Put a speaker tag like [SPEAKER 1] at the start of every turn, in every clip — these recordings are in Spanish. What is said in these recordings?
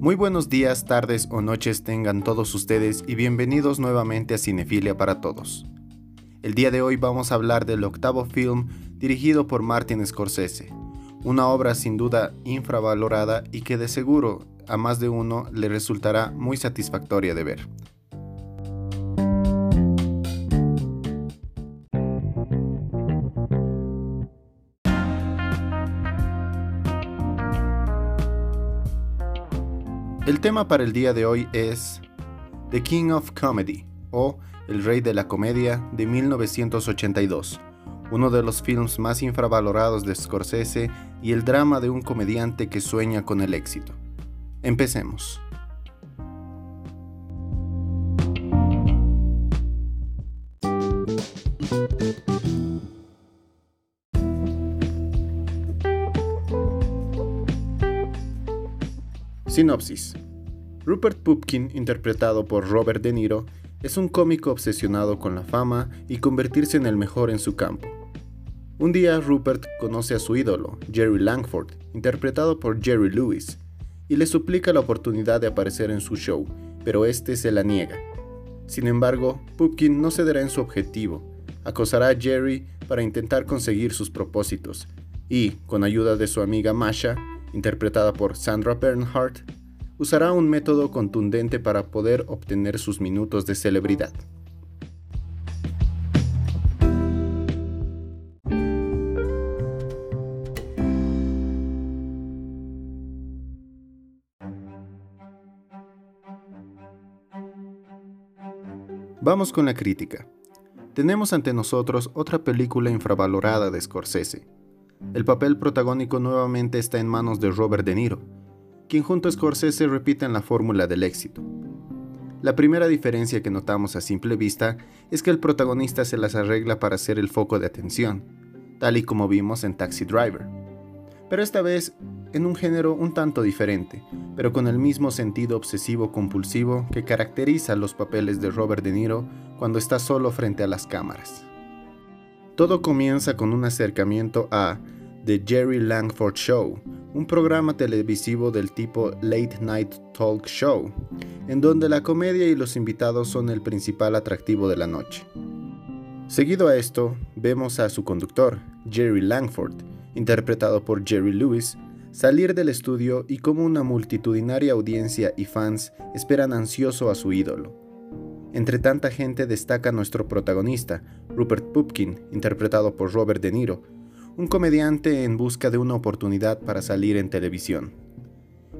[SPEAKER 1] Muy buenos días, tardes o noches tengan todos ustedes y bienvenidos nuevamente a Cinefilia para Todos. El día de hoy vamos a hablar del octavo film dirigido por Martin Scorsese, una obra sin duda infravalorada y que de seguro a más de uno le resultará muy satisfactoria de ver. El tema para el día de hoy es The King of Comedy o El Rey de la Comedia de 1982, uno de los films más infravalorados de Scorsese y el drama de un comediante que sueña con el éxito. Empecemos. Sinopsis. Rupert Pupkin, interpretado por Robert De Niro, es un cómico obsesionado con la fama y convertirse en el mejor en su campo. Un día Rupert conoce a su ídolo, Jerry Langford, interpretado por Jerry Lewis, y le suplica la oportunidad de aparecer en su show, pero este se la niega. Sin embargo, Pupkin no cederá en su objetivo, acosará a Jerry para intentar conseguir sus propósitos, y, con ayuda de su amiga Masha, interpretada por Sandra Bernhardt, usará un método contundente para poder obtener sus minutos de celebridad. Vamos con la crítica. Tenemos ante nosotros otra película infravalorada de Scorsese, el papel protagónico nuevamente está en manos de Robert De Niro, quien junto a Scorsese repiten la fórmula del éxito. La primera diferencia que notamos a simple vista es que el protagonista se las arregla para ser el foco de atención, tal y como vimos en Taxi Driver. Pero esta vez en un género un tanto diferente, pero con el mismo sentido obsesivo-compulsivo que caracteriza los papeles de Robert De Niro cuando está solo frente a las cámaras. Todo comienza con un acercamiento a The Jerry Langford Show, un programa televisivo del tipo Late Night Talk Show, en donde la comedia y los invitados son el principal atractivo de la noche. Seguido a esto, vemos a su conductor, Jerry Langford, interpretado por Jerry Lewis, salir del estudio y como una multitudinaria audiencia y fans esperan ansioso a su ídolo. Entre tanta gente destaca nuestro protagonista, Rupert Pupkin, interpretado por Robert De Niro, un comediante en busca de una oportunidad para salir en televisión.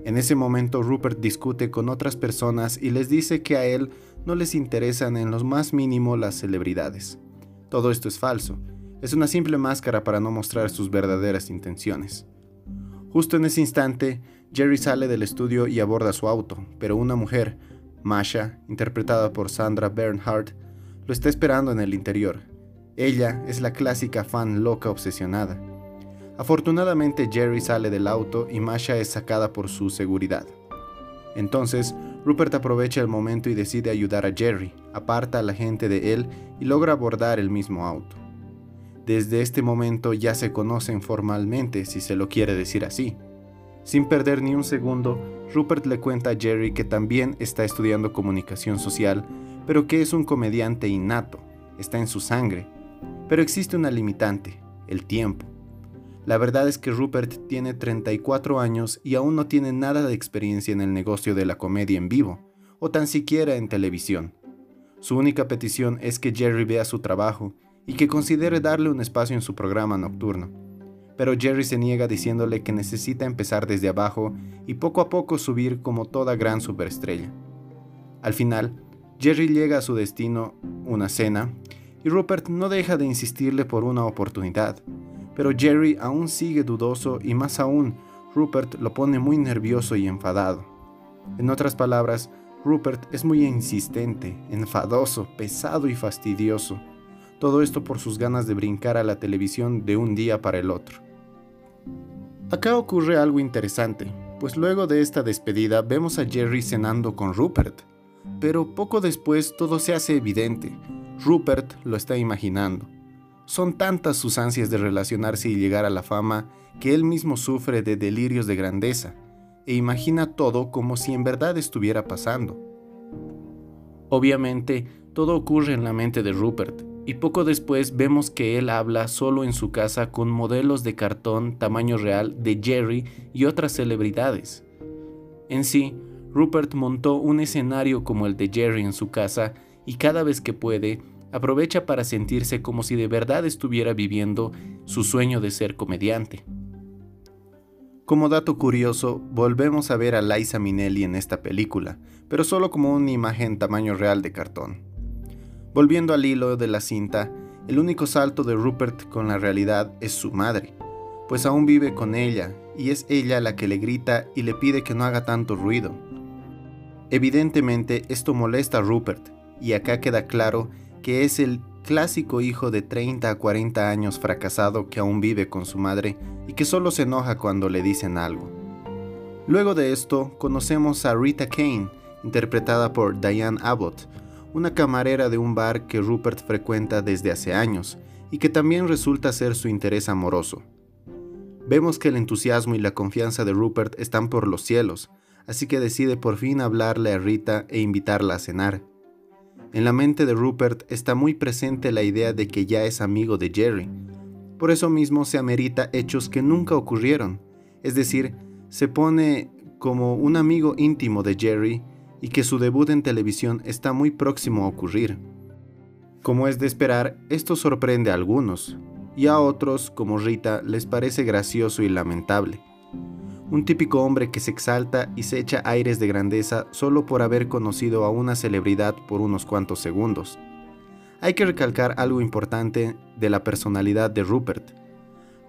[SPEAKER 1] En ese momento Rupert discute con otras personas y les dice que a él no les interesan en lo más mínimo las celebridades. Todo esto es falso, es una simple máscara para no mostrar sus verdaderas intenciones. Justo en ese instante, Jerry sale del estudio y aborda su auto, pero una mujer, Masha, interpretada por Sandra Bernhardt, lo está esperando en el interior. Ella es la clásica fan loca obsesionada. Afortunadamente Jerry sale del auto y Masha es sacada por su seguridad. Entonces, Rupert aprovecha el momento y decide ayudar a Jerry, aparta a la gente de él y logra abordar el mismo auto. Desde este momento ya se conocen formalmente, si se lo quiere decir así. Sin perder ni un segundo, Rupert le cuenta a Jerry que también está estudiando comunicación social, pero que es un comediante innato, está en su sangre. Pero existe una limitante, el tiempo. La verdad es que Rupert tiene 34 años y aún no tiene nada de experiencia en el negocio de la comedia en vivo, o tan siquiera en televisión. Su única petición es que Jerry vea su trabajo y que considere darle un espacio en su programa nocturno pero Jerry se niega diciéndole que necesita empezar desde abajo y poco a poco subir como toda gran superestrella. Al final, Jerry llega a su destino, una cena, y Rupert no deja de insistirle por una oportunidad, pero Jerry aún sigue dudoso y más aún, Rupert lo pone muy nervioso y enfadado. En otras palabras, Rupert es muy insistente, enfadoso, pesado y fastidioso. Todo esto por sus ganas de brincar a la televisión de un día para el otro. Acá ocurre algo interesante, pues luego de esta despedida vemos a Jerry cenando con Rupert, pero poco después todo se hace evidente. Rupert lo está imaginando. Son tantas sus ansias de relacionarse y llegar a la fama que él mismo sufre de delirios de grandeza. e imagina todo como si en verdad estuviera pasando. Obviamente, todo ocurre en la mente de Rupert, y poco después vemos que él habla solo en su casa con modelos de cartón tamaño real de Jerry y otras celebridades. En sí, Rupert montó un escenario como el de Jerry en su casa y cada vez que puede, aprovecha para sentirse como si de verdad estuviera viviendo su sueño de ser comediante. Como dato curioso, volvemos a ver a Liza Minnelli en esta película, pero solo como una imagen tamaño real de cartón. Volviendo al hilo de la cinta, el único salto de Rupert con la realidad es su madre, pues aún vive con ella y es ella la que le grita y le pide que no haga tanto ruido. Evidentemente esto molesta a Rupert y acá queda claro que es el clásico hijo de 30 a 40 años fracasado que aún vive con su madre y que solo se enoja cuando le dicen algo. Luego de esto conocemos a Rita Kane, interpretada por Diane Abbott, una camarera de un bar que Rupert frecuenta desde hace años y que también resulta ser su interés amoroso. Vemos que el entusiasmo y la confianza de Rupert están por los cielos, así que decide por fin hablarle a Rita e invitarla a cenar. En la mente de Rupert está muy presente la idea de que ya es amigo de Jerry. Por eso mismo se amerita hechos que nunca ocurrieron, es decir, se pone como un amigo íntimo de Jerry y que su debut en televisión está muy próximo a ocurrir. Como es de esperar, esto sorprende a algunos, y a otros, como Rita, les parece gracioso y lamentable. Un típico hombre que se exalta y se echa aires de grandeza solo por haber conocido a una celebridad por unos cuantos segundos. Hay que recalcar algo importante de la personalidad de Rupert.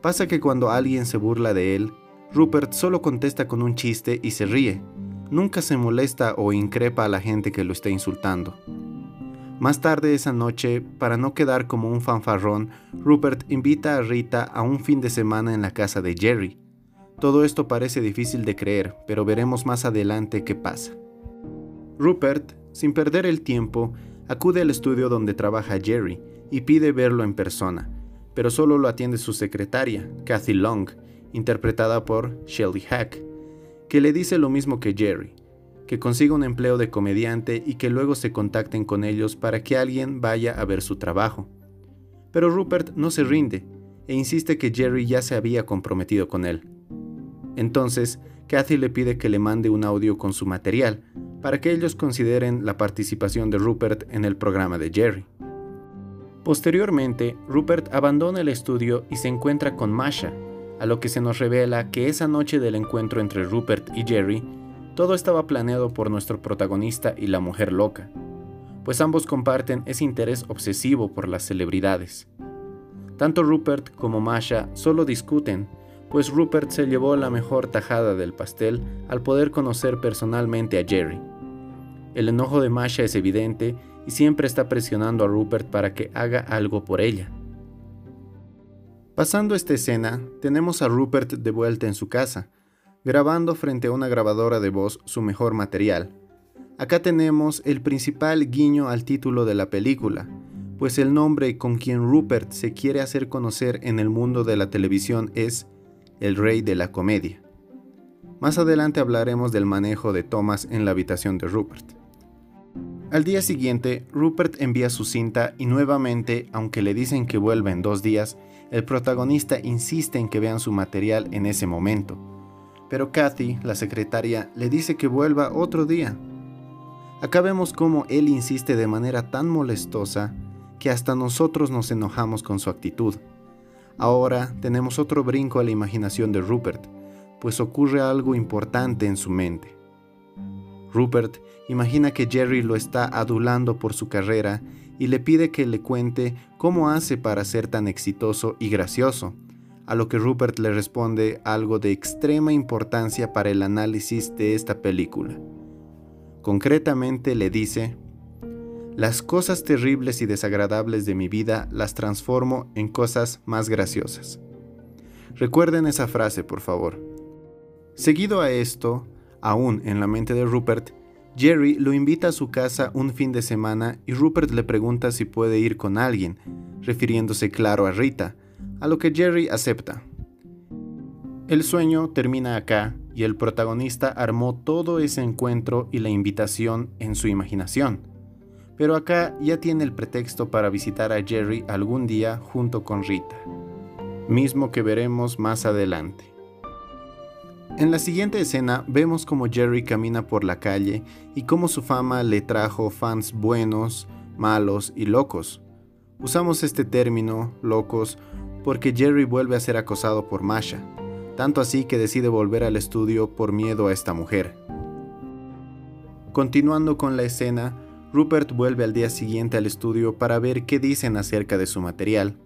[SPEAKER 1] Pasa que cuando alguien se burla de él, Rupert solo contesta con un chiste y se ríe, nunca se molesta o increpa a la gente que lo está insultando. Más tarde esa noche, para no quedar como un fanfarrón, Rupert invita a Rita a un fin de semana en la casa de Jerry. Todo esto parece difícil de creer, pero veremos más adelante qué pasa. Rupert, sin perder el tiempo, acude al estudio donde trabaja Jerry y pide verlo en persona, pero solo lo atiende su secretaria, Kathy Long, interpretada por Shelly Hack que le dice lo mismo que Jerry, que consiga un empleo de comediante y que luego se contacten con ellos para que alguien vaya a ver su trabajo. Pero Rupert no se rinde e insiste que Jerry ya se había comprometido con él. Entonces, Kathy le pide que le mande un audio con su material para que ellos consideren la participación de Rupert en el programa de Jerry. Posteriormente, Rupert abandona el estudio y se encuentra con Masha, a lo que se nos revela que esa noche del encuentro entre Rupert y Jerry, todo estaba planeado por nuestro protagonista y la mujer loca, pues ambos comparten ese interés obsesivo por las celebridades. Tanto Rupert como Masha solo discuten, pues Rupert se llevó la mejor tajada del pastel al poder conocer personalmente a Jerry. El enojo de Masha es evidente y siempre está presionando a Rupert para que haga algo por ella. Pasando esta escena, tenemos a Rupert de vuelta en su casa, grabando frente a una grabadora de voz su mejor material. Acá tenemos el principal guiño al título de la película, pues el nombre con quien Rupert se quiere hacer conocer en el mundo de la televisión es el rey de la comedia. Más adelante hablaremos del manejo de tomas en la habitación de Rupert. Al día siguiente, Rupert envía su cinta y nuevamente, aunque le dicen que vuelva en dos días, el protagonista insiste en que vean su material en ese momento, pero Kathy, la secretaria, le dice que vuelva otro día. Acá vemos cómo él insiste de manera tan molestosa que hasta nosotros nos enojamos con su actitud. Ahora tenemos otro brinco a la imaginación de Rupert, pues ocurre algo importante en su mente. Rupert imagina que Jerry lo está adulando por su carrera y le pide que le cuente cómo hace para ser tan exitoso y gracioso, a lo que Rupert le responde algo de extrema importancia para el análisis de esta película. Concretamente le dice, las cosas terribles y desagradables de mi vida las transformo en cosas más graciosas. Recuerden esa frase, por favor. Seguido a esto, aún en la mente de Rupert, Jerry lo invita a su casa un fin de semana y Rupert le pregunta si puede ir con alguien, refiriéndose claro a Rita, a lo que Jerry acepta. El sueño termina acá y el protagonista armó todo ese encuentro y la invitación en su imaginación. Pero acá ya tiene el pretexto para visitar a Jerry algún día junto con Rita, mismo que veremos más adelante. En la siguiente escena vemos como Jerry camina por la calle y cómo su fama le trajo fans buenos, malos y locos. Usamos este término, locos, porque Jerry vuelve a ser acosado por Masha, tanto así que decide volver al estudio por miedo a esta mujer. Continuando con la escena, Rupert vuelve al día siguiente al estudio para ver qué dicen acerca de su material.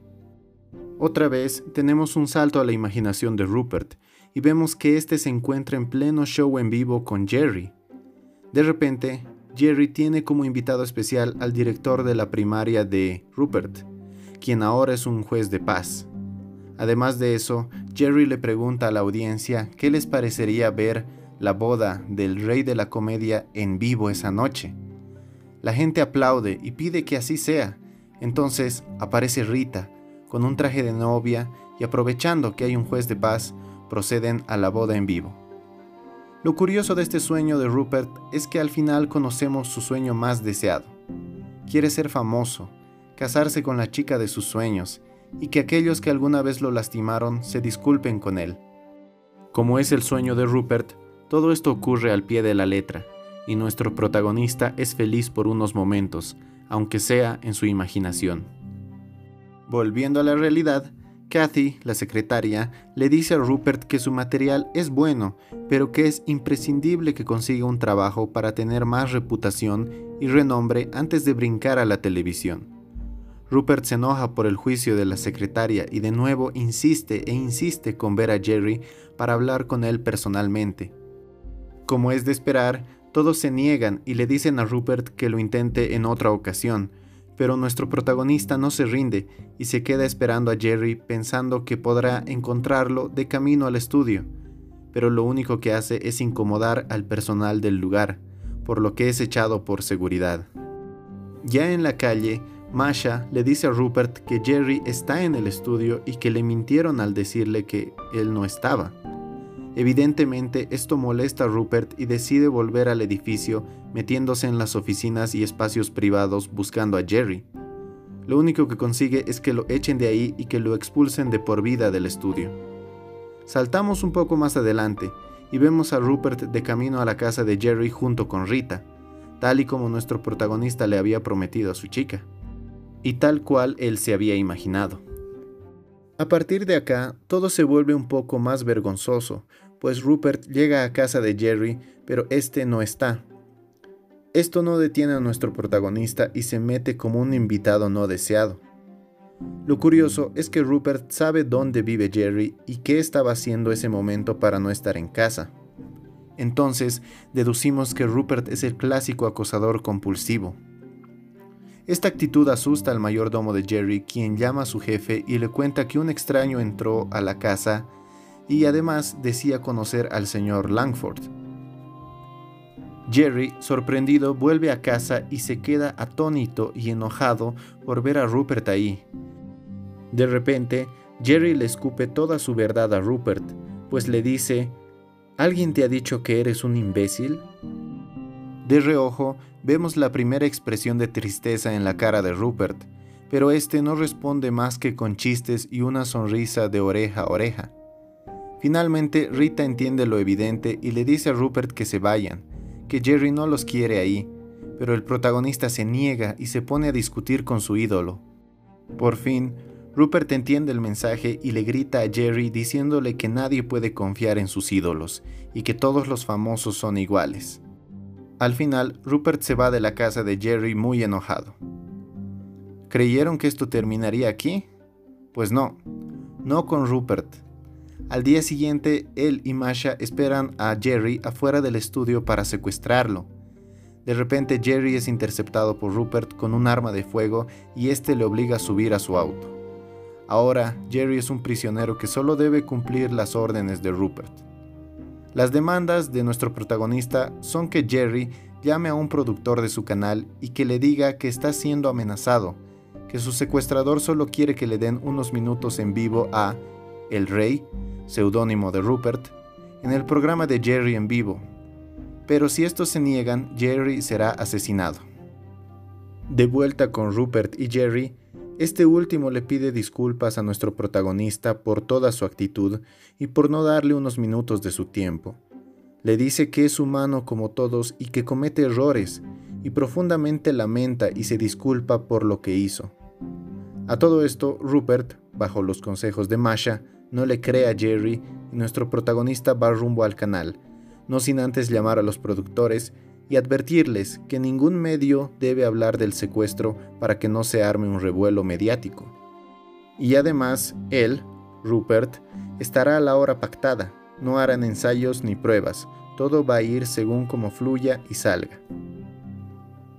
[SPEAKER 1] Otra vez tenemos un salto a la imaginación de Rupert y vemos que este se encuentra en pleno show en vivo con Jerry. De repente, Jerry tiene como invitado especial al director de la primaria de Rupert, quien ahora es un juez de paz. Además de eso, Jerry le pregunta a la audiencia qué les parecería ver la boda del rey de la comedia en vivo esa noche. La gente aplaude y pide que así sea. Entonces aparece Rita, con un traje de novia, y aprovechando que hay un juez de paz, proceden a la boda en vivo. Lo curioso de este sueño de Rupert es que al final conocemos su sueño más deseado. Quiere ser famoso, casarse con la chica de sus sueños y que aquellos que alguna vez lo lastimaron se disculpen con él. Como es el sueño de Rupert, todo esto ocurre al pie de la letra, y nuestro protagonista es feliz por unos momentos, aunque sea en su imaginación. Volviendo a la realidad, Kathy, la secretaria, le dice a Rupert que su material es bueno, pero que es imprescindible que consiga un trabajo para tener más reputación y renombre antes de brincar a la televisión. Rupert se enoja por el juicio de la secretaria y de nuevo insiste e insiste con ver a Jerry para hablar con él personalmente. Como es de esperar, todos se niegan y le dicen a Rupert que lo intente en otra ocasión, pero nuestro protagonista no se rinde y se queda esperando a Jerry pensando que podrá encontrarlo de camino al estudio, pero lo único que hace es incomodar al personal del lugar, por lo que es echado por seguridad. Ya en la calle, Masha le dice a Rupert que Jerry está en el estudio y que le mintieron al decirle que él no estaba. Evidentemente esto molesta a Rupert y decide volver al edificio metiéndose en las oficinas y espacios privados buscando a Jerry. Lo único que consigue es que lo echen de ahí y que lo expulsen de por vida del estudio. Saltamos un poco más adelante y vemos a Rupert de camino a la casa de Jerry junto con Rita, tal y como nuestro protagonista le había prometido a su chica, y tal cual él se había imaginado. A partir de acá, todo se vuelve un poco más vergonzoso, pues Rupert llega a casa de Jerry, pero este no está. Esto no detiene a nuestro protagonista y se mete como un invitado no deseado. Lo curioso es que Rupert sabe dónde vive Jerry y qué estaba haciendo ese momento para no estar en casa. Entonces, deducimos que Rupert es el clásico acosador compulsivo. Esta actitud asusta al mayordomo de Jerry, quien llama a su jefe y le cuenta que un extraño entró a la casa y además decía conocer al señor Langford. Jerry, sorprendido, vuelve a casa y se queda atónito y enojado por ver a Rupert ahí. De repente, Jerry le escupe toda su verdad a Rupert, pues le dice, ¿Alguien te ha dicho que eres un imbécil? De reojo, vemos la primera expresión de tristeza en la cara de Rupert, pero este no responde más que con chistes y una sonrisa de oreja a oreja. Finalmente, Rita entiende lo evidente y le dice a Rupert que se vayan, que Jerry no los quiere ahí, pero el protagonista se niega y se pone a discutir con su ídolo. Por fin, Rupert entiende el mensaje y le grita a Jerry diciéndole que nadie puede confiar en sus ídolos y que todos los famosos son iguales. Al final, Rupert se va de la casa de Jerry muy enojado. ¿Creyeron que esto terminaría aquí? Pues no, no con Rupert. Al día siguiente, él y Masha esperan a Jerry afuera del estudio para secuestrarlo. De repente, Jerry es interceptado por Rupert con un arma de fuego y este le obliga a subir a su auto. Ahora, Jerry es un prisionero que solo debe cumplir las órdenes de Rupert. Las demandas de nuestro protagonista son que Jerry llame a un productor de su canal y que le diga que está siendo amenazado, que su secuestrador solo quiere que le den unos minutos en vivo a El Rey, seudónimo de Rupert, en el programa de Jerry en vivo. Pero si estos se niegan, Jerry será asesinado. De vuelta con Rupert y Jerry, este último le pide disculpas a nuestro protagonista por toda su actitud y por no darle unos minutos de su tiempo. Le dice que es humano como todos y que comete errores, y profundamente lamenta y se disculpa por lo que hizo. A todo esto, Rupert, bajo los consejos de Masha, no le cree a Jerry y nuestro protagonista va rumbo al canal, no sin antes llamar a los productores y advertirles que ningún medio debe hablar del secuestro para que no se arme un revuelo mediático. Y además, él, Rupert, estará a la hora pactada, no harán ensayos ni pruebas, todo va a ir según como fluya y salga.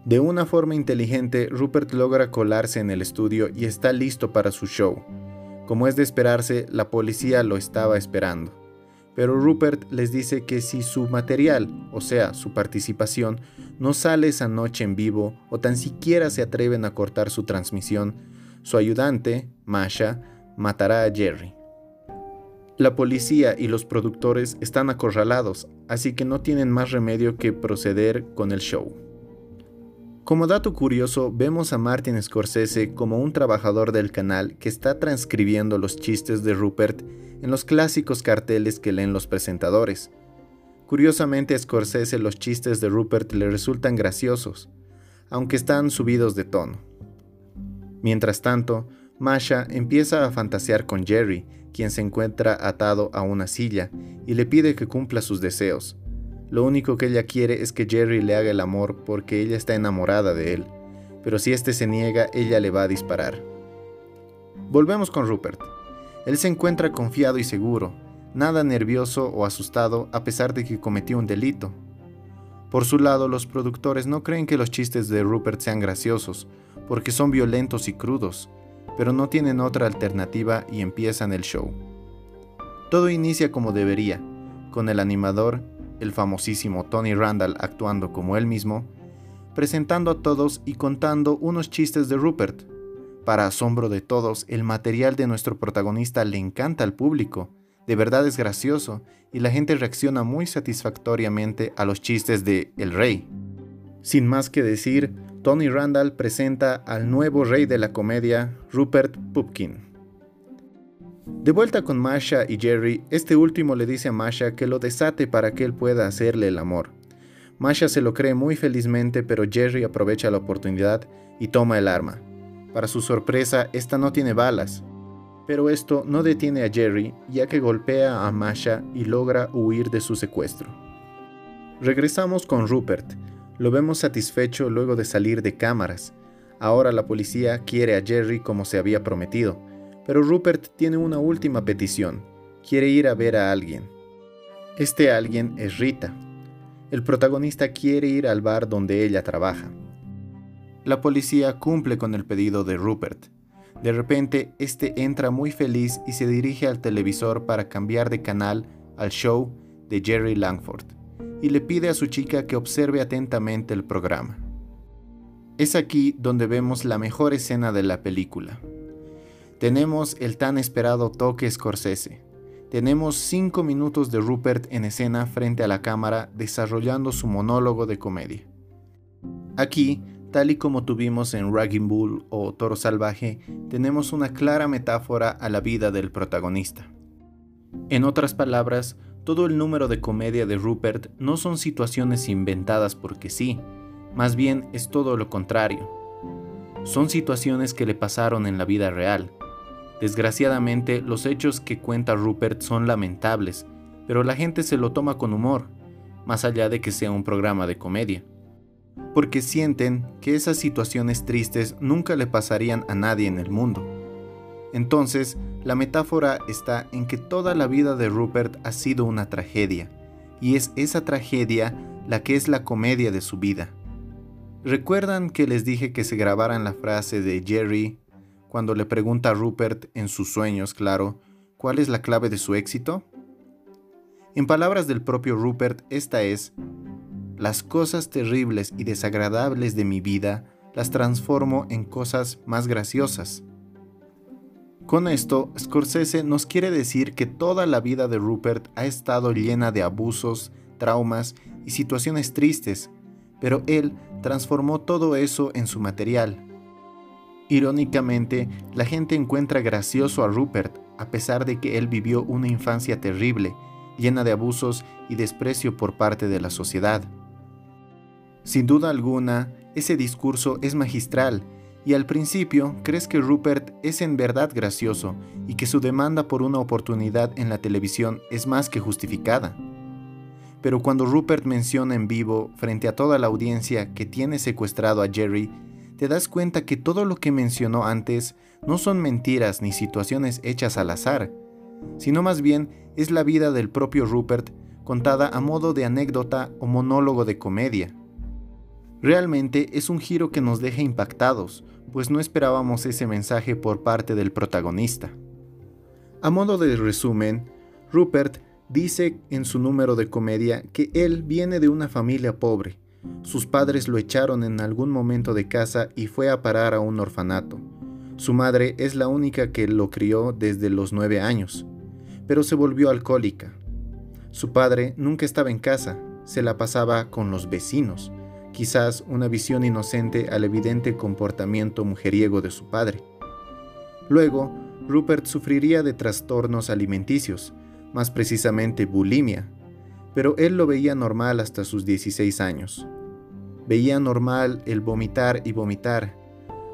[SPEAKER 1] De una forma inteligente, Rupert logra colarse en el estudio y está listo para su show. Como es de esperarse, la policía lo estaba esperando. Pero Rupert les dice que si su material, o sea, su participación, no sale esa noche en vivo o tan siquiera se atreven a cortar su transmisión, su ayudante, Masha, matará a Jerry. La policía y los productores están acorralados, así que no tienen más remedio que proceder con el show. Como dato curioso, vemos a Martin Scorsese como un trabajador del canal que está transcribiendo los chistes de Rupert en los clásicos carteles que leen los presentadores. Curiosamente a Scorsese los chistes de Rupert le resultan graciosos, aunque están subidos de tono. Mientras tanto, Masha empieza a fantasear con Jerry, quien se encuentra atado a una silla, y le pide que cumpla sus deseos. Lo único que ella quiere es que Jerry le haga el amor porque ella está enamorada de él, pero si éste se niega, ella le va a disparar. Volvemos con Rupert. Él se encuentra confiado y seguro, nada nervioso o asustado a pesar de que cometió un delito. Por su lado, los productores no creen que los chistes de Rupert sean graciosos, porque son violentos y crudos, pero no tienen otra alternativa y empiezan el show. Todo inicia como debería, con el animador, el famosísimo Tony Randall actuando como él mismo, presentando a todos y contando unos chistes de Rupert, para asombro de todos, el material de nuestro protagonista le encanta al público, de verdad es gracioso y la gente reacciona muy satisfactoriamente a los chistes de El Rey. Sin más que decir, Tony Randall presenta al nuevo rey de la comedia, Rupert Pupkin. De vuelta con Masha y Jerry, este último le dice a Masha que lo desate para que él pueda hacerle el amor. Masha se lo cree muy felizmente, pero Jerry aprovecha la oportunidad y toma el arma. Para su sorpresa, esta no tiene balas. Pero esto no detiene a Jerry, ya que golpea a Masha y logra huir de su secuestro. Regresamos con Rupert. Lo vemos satisfecho luego de salir de cámaras. Ahora la policía quiere a Jerry como se había prometido, pero Rupert tiene una última petición. Quiere ir a ver a alguien. Este alguien es Rita. El protagonista quiere ir al bar donde ella trabaja. La policía cumple con el pedido de Rupert. De repente, este entra muy feliz y se dirige al televisor para cambiar de canal al show de Jerry Langford y le pide a su chica que observe atentamente el programa. Es aquí donde vemos la mejor escena de la película. Tenemos el tan esperado toque Scorsese. Tenemos cinco minutos de Rupert en escena frente a la cámara desarrollando su monólogo de comedia. Aquí Tal y como tuvimos en Ragging Bull o Toro Salvaje, tenemos una clara metáfora a la vida del protagonista. En otras palabras, todo el número de comedia de Rupert no son situaciones inventadas porque sí, más bien es todo lo contrario. Son situaciones que le pasaron en la vida real. Desgraciadamente, los hechos que cuenta Rupert son lamentables, pero la gente se lo toma con humor, más allá de que sea un programa de comedia porque sienten que esas situaciones tristes nunca le pasarían a nadie en el mundo. Entonces, la metáfora está en que toda la vida de Rupert ha sido una tragedia, y es esa tragedia la que es la comedia de su vida. ¿Recuerdan que les dije que se grabaran la frase de Jerry cuando le pregunta a Rupert en sus sueños, claro, cuál es la clave de su éxito? En palabras del propio Rupert, esta es, las cosas terribles y desagradables de mi vida las transformo en cosas más graciosas. Con esto, Scorsese nos quiere decir que toda la vida de Rupert ha estado llena de abusos, traumas y situaciones tristes, pero él transformó todo eso en su material. Irónicamente, la gente encuentra gracioso a Rupert a pesar de que él vivió una infancia terrible, llena de abusos y desprecio por parte de la sociedad. Sin duda alguna, ese discurso es magistral y al principio crees que Rupert es en verdad gracioso y que su demanda por una oportunidad en la televisión es más que justificada. Pero cuando Rupert menciona en vivo, frente a toda la audiencia, que tiene secuestrado a Jerry, te das cuenta que todo lo que mencionó antes no son mentiras ni situaciones hechas al azar, sino más bien es la vida del propio Rupert contada a modo de anécdota o monólogo de comedia. Realmente es un giro que nos deja impactados, pues no esperábamos ese mensaje por parte del protagonista. A modo de resumen, Rupert dice en su número de comedia que él viene de una familia pobre. Sus padres lo echaron en algún momento de casa y fue a parar a un orfanato. Su madre es la única que lo crió desde los nueve años, pero se volvió alcohólica. Su padre nunca estaba en casa, se la pasaba con los vecinos quizás una visión inocente al evidente comportamiento mujeriego de su padre. Luego, Rupert sufriría de trastornos alimenticios, más precisamente bulimia, pero él lo veía normal hasta sus 16 años. Veía normal el vomitar y vomitar.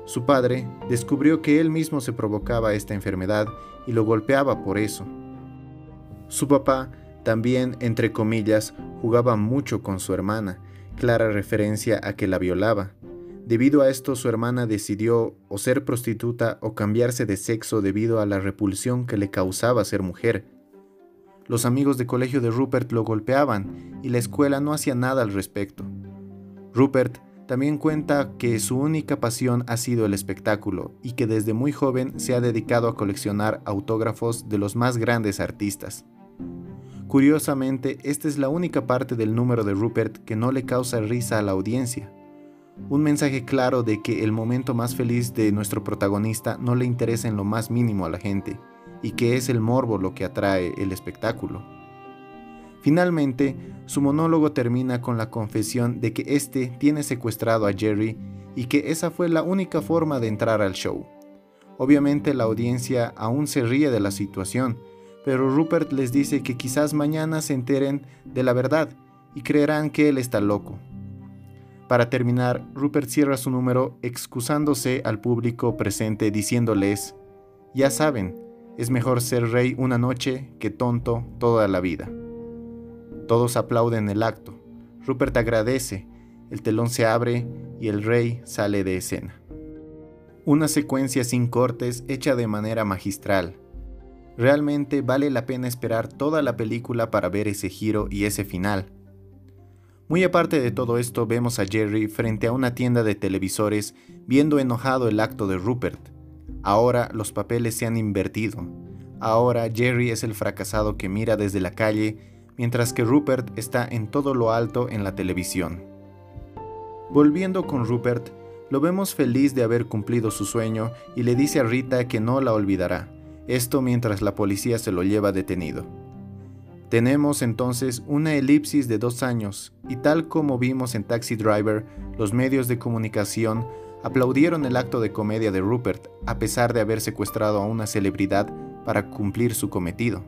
[SPEAKER 1] Su padre descubrió que él mismo se provocaba esta enfermedad y lo golpeaba por eso. Su papá también, entre comillas, jugaba mucho con su hermana clara referencia a que la violaba. Debido a esto su hermana decidió o ser prostituta o cambiarse de sexo debido a la repulsión que le causaba ser mujer. Los amigos de colegio de Rupert lo golpeaban y la escuela no hacía nada al respecto. Rupert también cuenta que su única pasión ha sido el espectáculo y que desde muy joven se ha dedicado a coleccionar autógrafos de los más grandes artistas. Curiosamente, esta es la única parte del número de Rupert que no le causa risa a la audiencia. Un mensaje claro de que el momento más feliz de nuestro protagonista no le interesa en lo más mínimo a la gente, y que es el morbo lo que atrae el espectáculo. Finalmente, su monólogo termina con la confesión de que éste tiene secuestrado a Jerry y que esa fue la única forma de entrar al show. Obviamente la audiencia aún se ríe de la situación, pero Rupert les dice que quizás mañana se enteren de la verdad y creerán que él está loco. Para terminar, Rupert cierra su número excusándose al público presente diciéndoles, ya saben, es mejor ser rey una noche que tonto toda la vida. Todos aplauden el acto. Rupert agradece, el telón se abre y el rey sale de escena. Una secuencia sin cortes hecha de manera magistral, Realmente vale la pena esperar toda la película para ver ese giro y ese final. Muy aparte de todo esto, vemos a Jerry frente a una tienda de televisores viendo enojado el acto de Rupert. Ahora los papeles se han invertido. Ahora Jerry es el fracasado que mira desde la calle, mientras que Rupert está en todo lo alto en la televisión. Volviendo con Rupert, lo vemos feliz de haber cumplido su sueño y le dice a Rita que no la olvidará esto mientras la policía se lo lleva detenido. Tenemos entonces una elipsis de dos años y tal como vimos en Taxi Driver, los medios de comunicación aplaudieron el acto de comedia de Rupert a pesar de haber secuestrado a una celebridad para cumplir su cometido.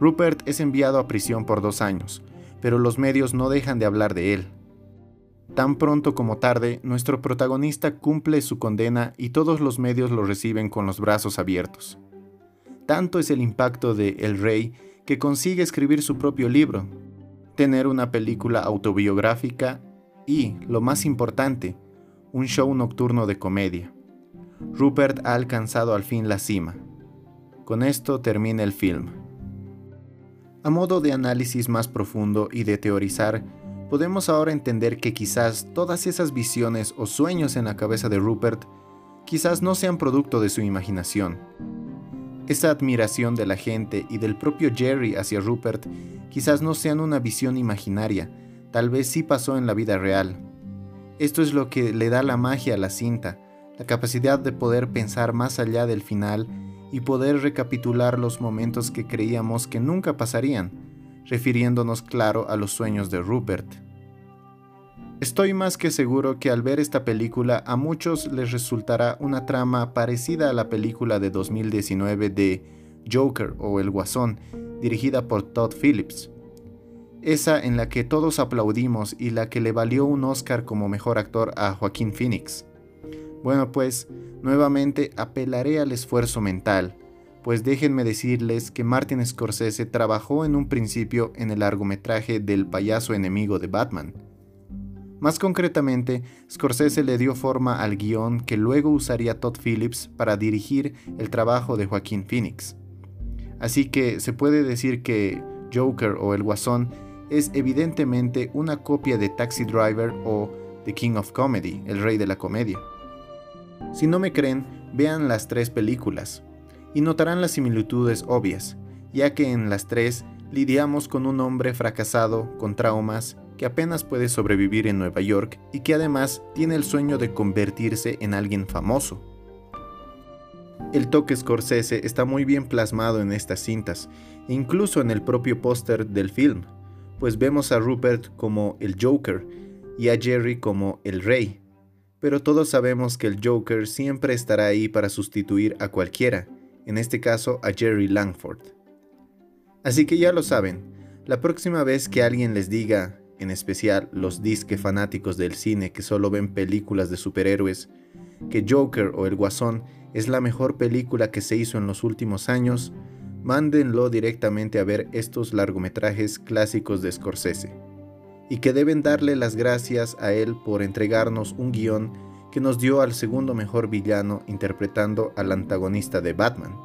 [SPEAKER 1] Rupert es enviado a prisión por dos años, pero los medios no dejan de hablar de él. Tan pronto como tarde, nuestro protagonista cumple su condena y todos los medios lo reciben con los brazos abiertos. Tanto es el impacto de El Rey que consigue escribir su propio libro, tener una película autobiográfica y, lo más importante, un show nocturno de comedia. Rupert ha alcanzado al fin la cima. Con esto termina el film. A modo de análisis más profundo y de teorizar, podemos ahora entender que quizás todas esas visiones o sueños en la cabeza de Rupert quizás no sean producto de su imaginación, esa admiración de la gente y del propio Jerry hacia Rupert quizás no sean una visión imaginaria, tal vez sí pasó en la vida real. Esto es lo que le da la magia a la cinta, la capacidad de poder pensar más allá del final y poder recapitular los momentos que creíamos que nunca pasarían, refiriéndonos claro a los sueños de Rupert. Estoy más que seguro que al ver esta película a muchos les resultará una trama parecida a la película de 2019 de Joker o El Guasón, dirigida por Todd Phillips. Esa en la que todos aplaudimos y la que le valió un Oscar como mejor actor a Joaquín Phoenix. Bueno, pues nuevamente apelaré al esfuerzo mental, pues déjenme decirles que Martin Scorsese trabajó en un principio en el largometraje del payaso enemigo de Batman. Más concretamente, Scorsese le dio forma al guion que luego usaría Todd Phillips para dirigir el trabajo de Joaquín Phoenix. Así que se puede decir que Joker o El Guasón es evidentemente una copia de Taxi Driver o The King of Comedy, el rey de la comedia. Si no me creen, vean las tres películas y notarán las similitudes obvias, ya que en las tres lidiamos con un hombre fracasado, con traumas, que apenas puede sobrevivir en Nueva York y que además tiene el sueño de convertirse en alguien famoso. El toque Scorsese está muy bien plasmado en estas cintas, incluso en el propio póster del film, pues vemos a Rupert como el Joker y a Jerry como el Rey. Pero todos sabemos que el Joker siempre estará ahí para sustituir a cualquiera, en este caso a Jerry Langford. Así que ya lo saben, la próxima vez que alguien les diga, en especial los disque fanáticos del cine que solo ven películas de superhéroes, que Joker o El Guasón es la mejor película que se hizo en los últimos años, mándenlo directamente a ver estos largometrajes clásicos de Scorsese, y que deben darle las gracias a él por entregarnos un guion que nos dio al segundo mejor villano interpretando al antagonista de Batman.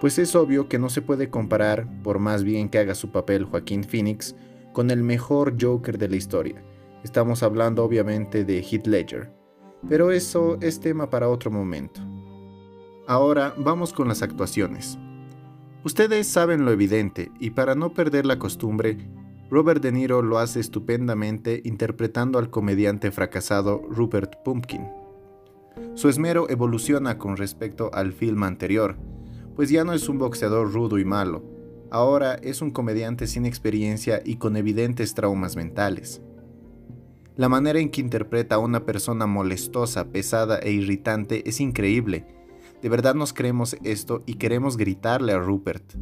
[SPEAKER 1] Pues es obvio que no se puede comparar, por más bien que haga su papel Joaquín Phoenix, con el mejor Joker de la historia. Estamos hablando obviamente de Heath Ledger, pero eso es tema para otro momento. Ahora vamos con las actuaciones. Ustedes saben lo evidente, y para no perder la costumbre, Robert De Niro lo hace estupendamente interpretando al comediante fracasado Rupert Pumpkin. Su esmero evoluciona con respecto al film anterior, pues ya no es un boxeador rudo y malo, ahora es un comediante sin experiencia y con evidentes traumas mentales. La manera en que interpreta a una persona molestosa, pesada e irritante es increíble. De verdad nos creemos esto y queremos gritarle a Rupert.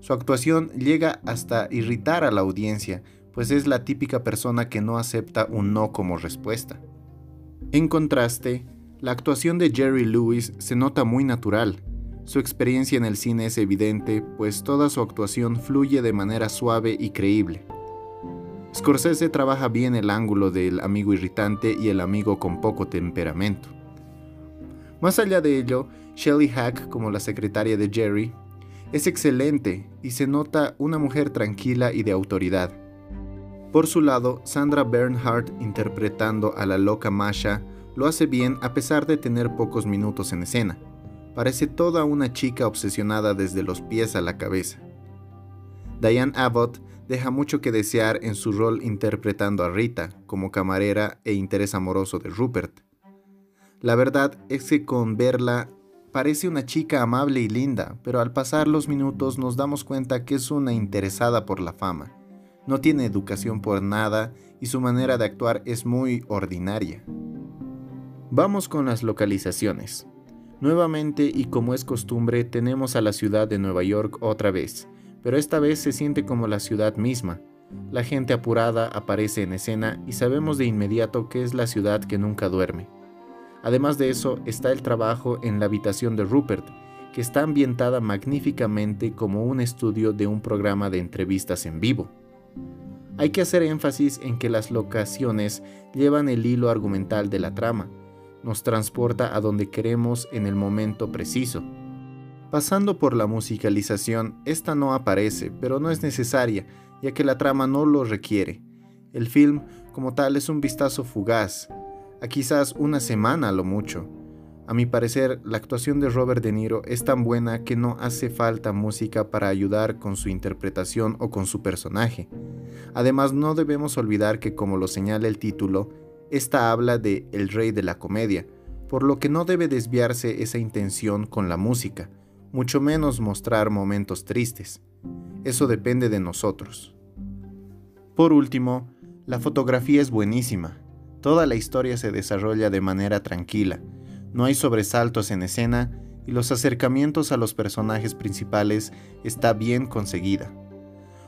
[SPEAKER 1] Su actuación llega hasta irritar a la audiencia, pues es la típica persona que no acepta un no como respuesta. En contraste, la actuación de Jerry Lewis se nota muy natural, su experiencia en el cine es evidente, pues toda su actuación fluye de manera suave y creíble. Scorsese trabaja bien el ángulo del amigo irritante y el amigo con poco temperamento. Más allá de ello, Shelley Hack, como la secretaria de Jerry, es excelente y se nota una mujer tranquila y de autoridad. Por su lado, Sandra Bernhardt, interpretando a la loca Masha, lo hace bien a pesar de tener pocos minutos en escena. Parece toda una chica obsesionada desde los pies a la cabeza. Diane Abbott deja mucho que desear en su rol interpretando a Rita como camarera e interés amoroso de Rupert. La verdad es que con verla parece una chica amable y linda, pero al pasar los minutos nos damos cuenta que es una interesada por la fama. No tiene educación por nada y su manera de actuar es muy ordinaria. Vamos con las localizaciones. Nuevamente y como es costumbre tenemos a la ciudad de Nueva York otra vez, pero esta vez se siente como la ciudad misma. La gente apurada aparece en escena y sabemos de inmediato que es la ciudad que nunca duerme. Además de eso está el trabajo en la habitación de Rupert, que está ambientada magníficamente como un estudio de un programa de entrevistas en vivo. Hay que hacer énfasis en que las locaciones llevan el hilo argumental de la trama, nos transporta a donde queremos en el momento preciso. Pasando por la musicalización, esta no aparece, pero no es necesaria, ya que la trama no lo requiere. El film, como tal, es un vistazo fugaz, a quizás una semana a lo mucho. A mi parecer, la actuación de Robert De Niro es tan buena que no hace falta música para ayudar con su interpretación o con su personaje. Además, no debemos olvidar que, como lo señala el título, Esta habla de el rey de la comedia, por lo que no debe desviarse esa intención con la música, mucho menos mostrar momentos tristes. Eso depende de nosotros. Por último, la fotografía es buenísima. Toda la historia se desarrolla de manera tranquila, no hay sobresaltos en escena y los acercamientos a los personajes principales está bien conseguida.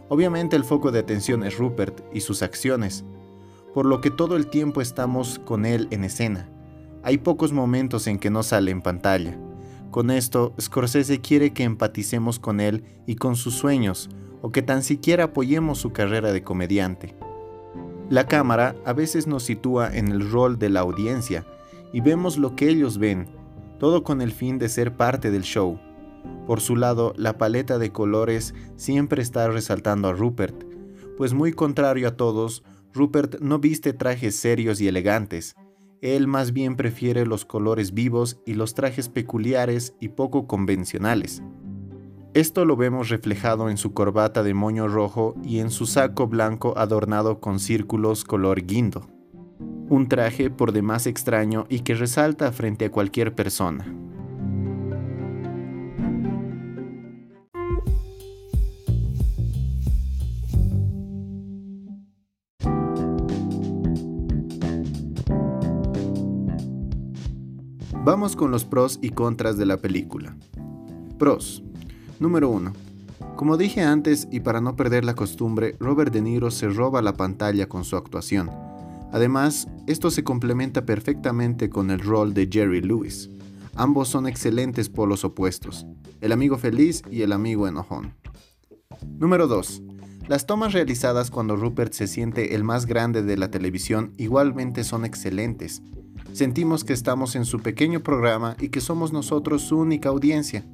[SPEAKER 1] Obviamente el foco de atención es Rupert y sus acciones, por lo que todo el tiempo estamos con él en escena. Hay pocos momentos en que no sale en pantalla. Con esto, Scorsese quiere que empaticemos con él y con sus sueños, o que tan siquiera apoyemos su carrera de comediante. La cámara a veces nos sitúa en el rol de la audiencia y vemos lo que ellos ven, todo con el fin de ser parte del show. Por su lado, la paleta de colores siempre está resaltando a Rupert, pues muy contrario a todos, Rupert no viste trajes serios y elegantes. Él más bien prefiere los colores vivos y los trajes peculiares y poco convencionales. Esto lo vemos reflejado en su corbata de moño rojo y en su saco blanco adornado con círculos color guindo. Un traje por demás extraño y que resalta frente a cualquier persona. Vamos con los pros y contras de la película. Pros. Número 1. Como dije antes y para no perder la costumbre, Robert De Niro se roba la pantalla con su actuación. Además, esto se complementa perfectamente con el rol de Jerry Lewis. Ambos son excelentes polos opuestos, el amigo feliz y el amigo enojón. Número 2. Las tomas realizadas cuando Rupert se siente el más grande de la televisión igualmente son excelentes. Sentimos que estamos en su pequeño programa y que somos nosotros su única audiencia.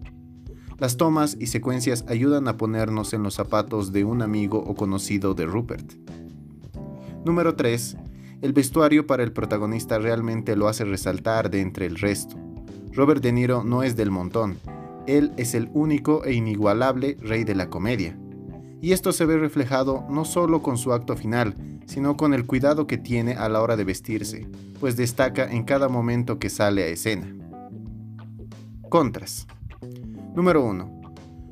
[SPEAKER 1] Las tomas y secuencias ayudan a ponernos en los zapatos de un amigo o conocido de Rupert. Número 3. El vestuario para el protagonista realmente lo hace resaltar de entre el resto. Robert De Niro no es del montón, él es el único e inigualable rey de la comedia. Y esto se ve reflejado no solo con su acto final, sino con el cuidado que tiene a la hora de vestirse, pues destaca en cada momento que sale a escena. Contras. Número 1.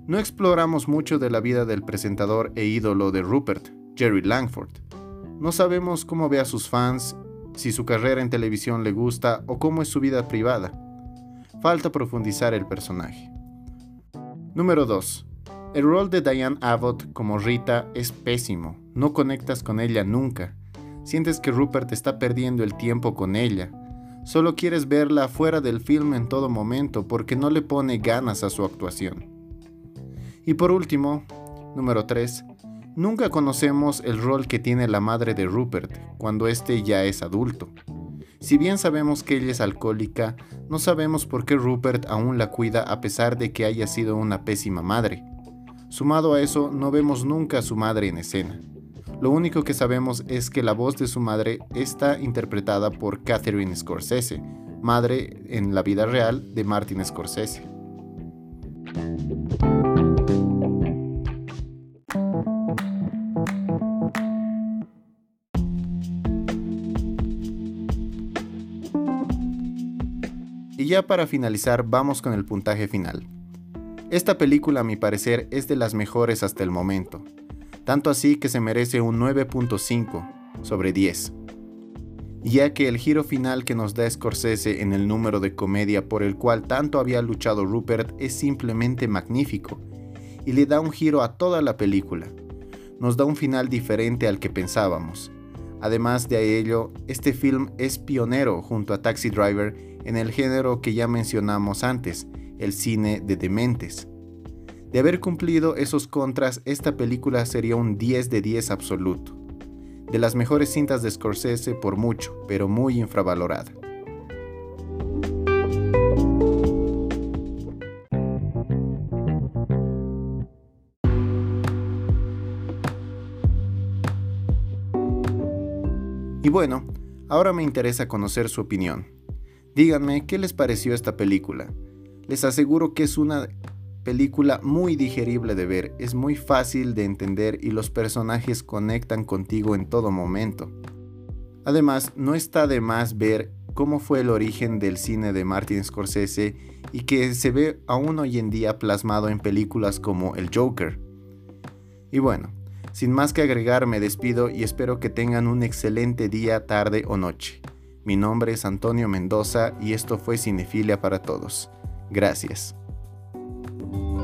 [SPEAKER 1] No exploramos mucho de la vida del presentador e ídolo de Rupert, Jerry Langford. No sabemos cómo ve a sus fans, si su carrera en televisión le gusta o cómo es su vida privada. Falta profundizar el personaje. Número 2. El rol de Diane Abbott como Rita es pésimo, no conectas con ella nunca. Sientes que Rupert está perdiendo el tiempo con ella. Solo quieres verla fuera del film en todo momento porque no le pone ganas a su actuación. Y por último, número 3. Nunca conocemos el rol que tiene la madre de Rupert cuando éste ya es adulto. Si bien sabemos que ella es alcohólica, no sabemos por qué Rupert aún la cuida a pesar de que haya sido una pésima madre. Sumado a eso, no vemos nunca a su madre en escena. Lo único que sabemos es que la voz de su madre está interpretada por Catherine Scorsese, madre en la vida real de Martin Scorsese. Y ya para finalizar, vamos con el puntaje final. Esta película a mi parecer es de las mejores hasta el momento, tanto así que se merece un 9.5 sobre 10, ya que el giro final que nos da Scorsese en el número de comedia por el cual tanto había luchado Rupert es simplemente magnífico, y le da un giro a toda la película. Nos da un final diferente al que pensábamos. Además de ello, este film es pionero junto a Taxi Driver en el género que ya mencionamos antes, el cine de dementes. De haber cumplido esos contras, esta película sería un 10 de 10 absoluto. De las mejores cintas de Scorsese por mucho, pero muy infravalorada. Y bueno, ahora me interesa conocer su opinión. Díganme qué les pareció esta película. Les aseguro que es una película muy digerible de ver, es muy fácil de entender y los personajes conectan contigo en todo momento. Además, no está de más ver cómo fue el origen del cine de Martin Scorsese y que se ve aún hoy en día plasmado en películas como El Joker. Y bueno, sin más que agregar me despido y espero que tengan un excelente día, tarde o noche. Mi nombre es Antonio Mendoza y esto fue Cinefilia para Todos. Gracias. Bye.